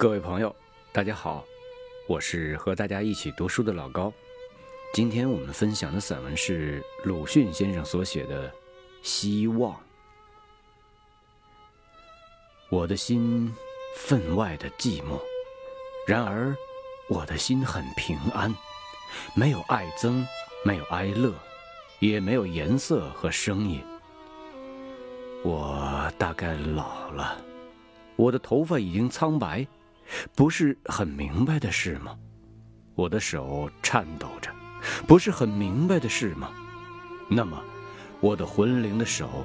各位朋友，大家好，我是和大家一起读书的老高。今天我们分享的散文是鲁迅先生所写的《希望》。我的心分外的寂寞，然而我的心很平安，没有爱憎，没有哀乐，也没有颜色和声音。我大概老了，我的头发已经苍白，不是很明白的事吗？我的手颤抖着，不是很明白的事吗？那么，我的魂灵的手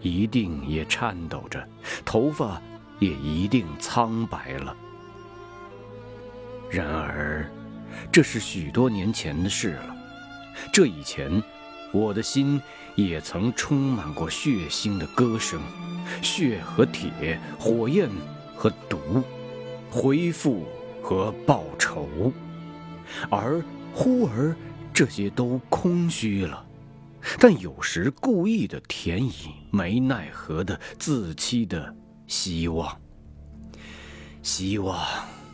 一定也颤抖着，头发也一定苍白了。然而，这是许多年前的事了。这以前，我的心。也曾充满过血腥的歌声，血和铁，火焰和毒，回复和报仇，而忽而这些都空虚了。但有时故意的填以没奈何的自欺的希望，希望，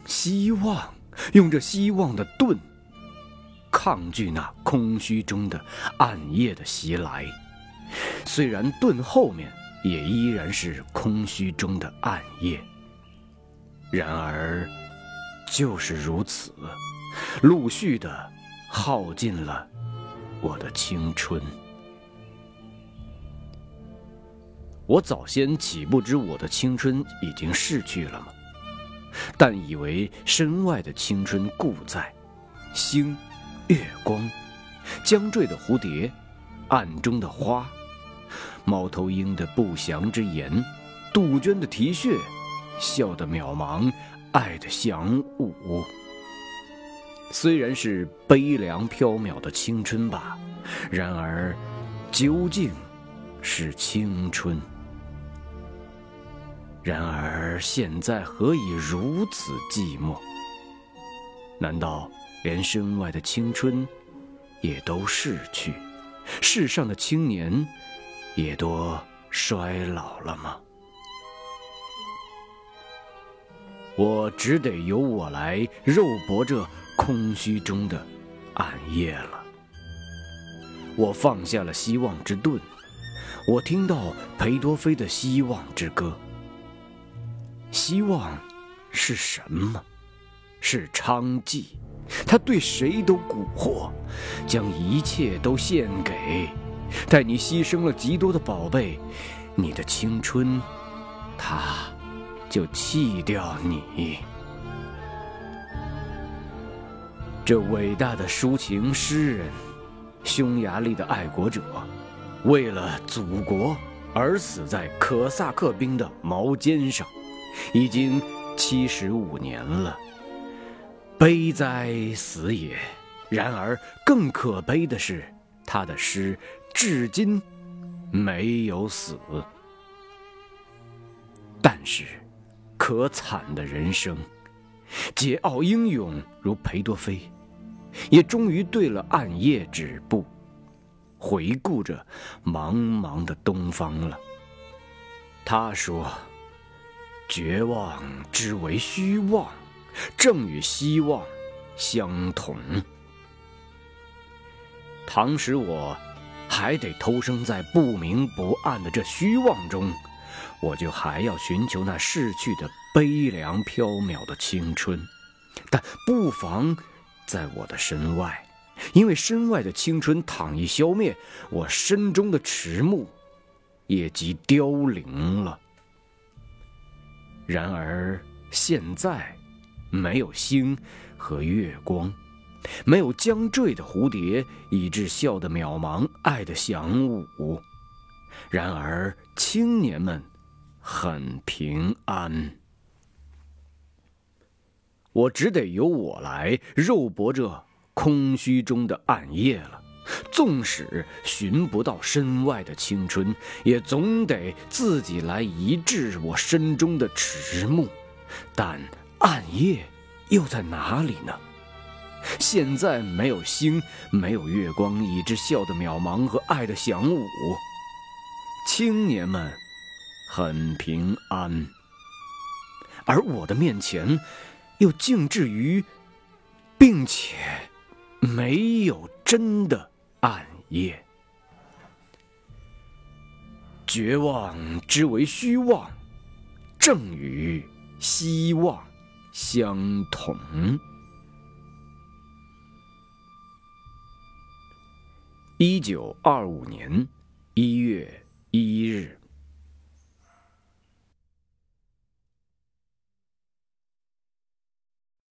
希望，用这希望的盾。抗拒那空虚中的暗夜的袭来，虽然盾后面也依然是空虚中的暗夜。然而，就是如此，陆续的耗尽了我的青春。我早先岂不知我的青春已经逝去了吗？但以为身外的青春故在，星。月光，将坠的蝴蝶，暗中的花，猫头鹰的不祥之言，杜鹃的啼血，笑的渺茫，爱的祥舞。虽然是悲凉飘渺的青春吧，然而，究竟是青春。然而现在何以如此寂寞？难道？连身外的青春，也都逝去；世上的青年，也多衰老了吗？我只得由我来肉搏这空虚中的暗夜了。我放下了希望之盾，我听到裴多菲的希望之歌。希望是什么？是娼妓。他对谁都蛊惑，将一切都献给，待你牺牲了极多的宝贝，你的青春，他就弃掉你。这伟大的抒情诗人，匈牙利的爱国者，为了祖国而死在可萨克兵的矛尖上，已经七十五年了。悲哉死也！然而更可悲的是，他的诗至今没有死。但是，可惨的人生，桀骜英勇如裴多菲，也终于对了暗夜止步，回顾着茫茫的东方了。他说：“绝望之为虚妄。”正与希望相同。倘使我还得偷生在不明不暗的这虚妄中，我就还要寻求那逝去的悲凉飘渺的青春。但不妨在我的身外，因为身外的青春倘一消灭，我身中的迟暮也即凋零了。然而现在。没有星和月光，没有将坠的蝴蝶，以致笑得渺茫，爱的响舞。然而青年们很平安。我只得由我来肉搏这空虚中的暗夜了。纵使寻不到身外的青春，也总得自己来医治我身中的迟暮。但。暗夜又在哪里呢？现在没有星，没有月光，以致笑的渺茫和爱的响舞。青年们很平安，而我的面前又静置于，并且没有真的暗夜。绝望之为虚妄，正与希望相同。一九二五年一月一日。